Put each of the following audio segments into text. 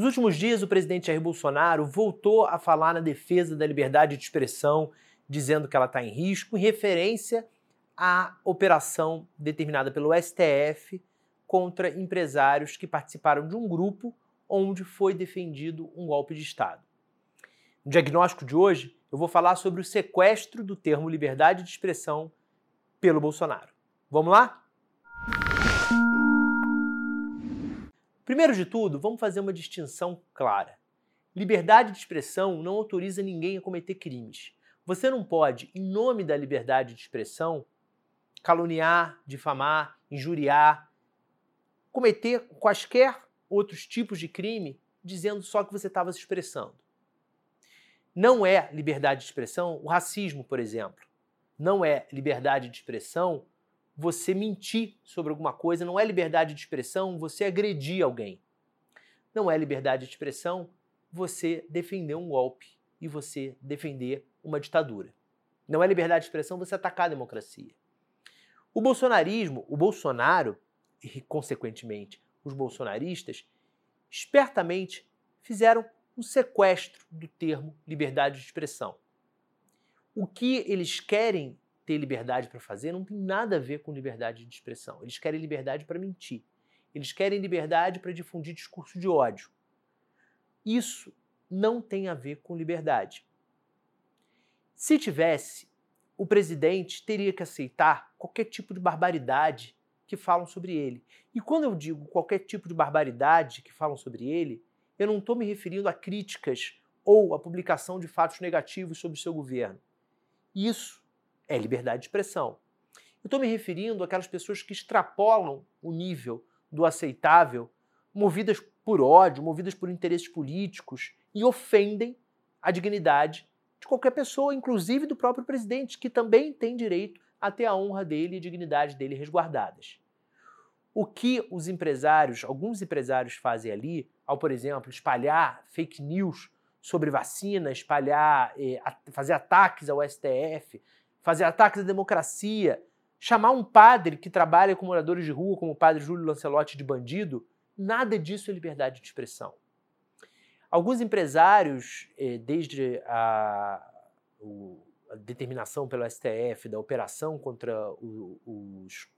Nos últimos dias, o presidente Jair Bolsonaro voltou a falar na defesa da liberdade de expressão, dizendo que ela está em risco, em referência à operação determinada pelo STF contra empresários que participaram de um grupo onde foi defendido um golpe de Estado. No diagnóstico de hoje, eu vou falar sobre o sequestro do termo liberdade de expressão pelo Bolsonaro. Vamos lá? Primeiro de tudo, vamos fazer uma distinção clara. Liberdade de expressão não autoriza ninguém a cometer crimes. Você não pode, em nome da liberdade de expressão, caluniar, difamar, injuriar, cometer quaisquer outros tipos de crime dizendo só que você estava se expressando. Não é liberdade de expressão o racismo, por exemplo. Não é liberdade de expressão você mentir sobre alguma coisa, não é liberdade de expressão você agredir alguém. Não é liberdade de expressão você defender um golpe e você defender uma ditadura. Não é liberdade de expressão você atacar a democracia. O bolsonarismo, o Bolsonaro, e consequentemente os bolsonaristas, espertamente fizeram um sequestro do termo liberdade de expressão. O que eles querem ter liberdade para fazer não tem nada a ver com liberdade de expressão. Eles querem liberdade para mentir. Eles querem liberdade para difundir discurso de ódio. Isso não tem a ver com liberdade. Se tivesse, o presidente teria que aceitar qualquer tipo de barbaridade que falam sobre ele. E quando eu digo qualquer tipo de barbaridade que falam sobre ele, eu não estou me referindo a críticas ou a publicação de fatos negativos sobre o seu governo. Isso é liberdade de expressão. Eu estou me referindo àquelas pessoas que extrapolam o nível do aceitável, movidas por ódio, movidas por interesses políticos e ofendem a dignidade de qualquer pessoa, inclusive do próprio presidente, que também tem direito a ter a honra dele e a dignidade dele resguardadas. O que os empresários, alguns empresários fazem ali, ao, por exemplo, espalhar fake news sobre vacina, espalhar, eh, fazer ataques ao STF, fazer ataques à democracia, chamar um padre que trabalha com moradores de rua, como o padre Júlio Lancelotti, de bandido, nada disso é liberdade de expressão. Alguns empresários, eh, desde a, a determinação pelo STF da operação contra os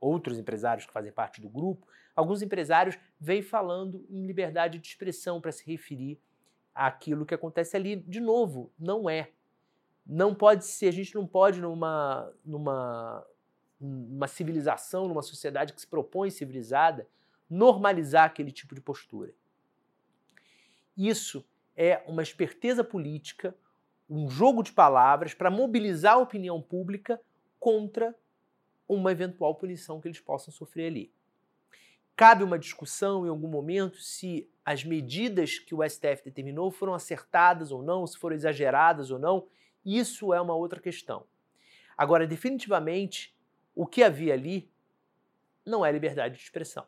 outros empresários que fazem parte do grupo, alguns empresários vêm falando em liberdade de expressão para se referir àquilo que acontece ali. De novo, não é não pode ser, a gente não pode numa, numa, numa civilização, numa sociedade que se propõe civilizada, normalizar aquele tipo de postura. Isso é uma esperteza política, um jogo de palavras para mobilizar a opinião pública contra uma eventual punição que eles possam sofrer ali. Cabe uma discussão em algum momento se as medidas que o STF determinou foram acertadas ou não, se foram exageradas ou não. Isso é uma outra questão. Agora, definitivamente, o que havia ali não é liberdade de expressão.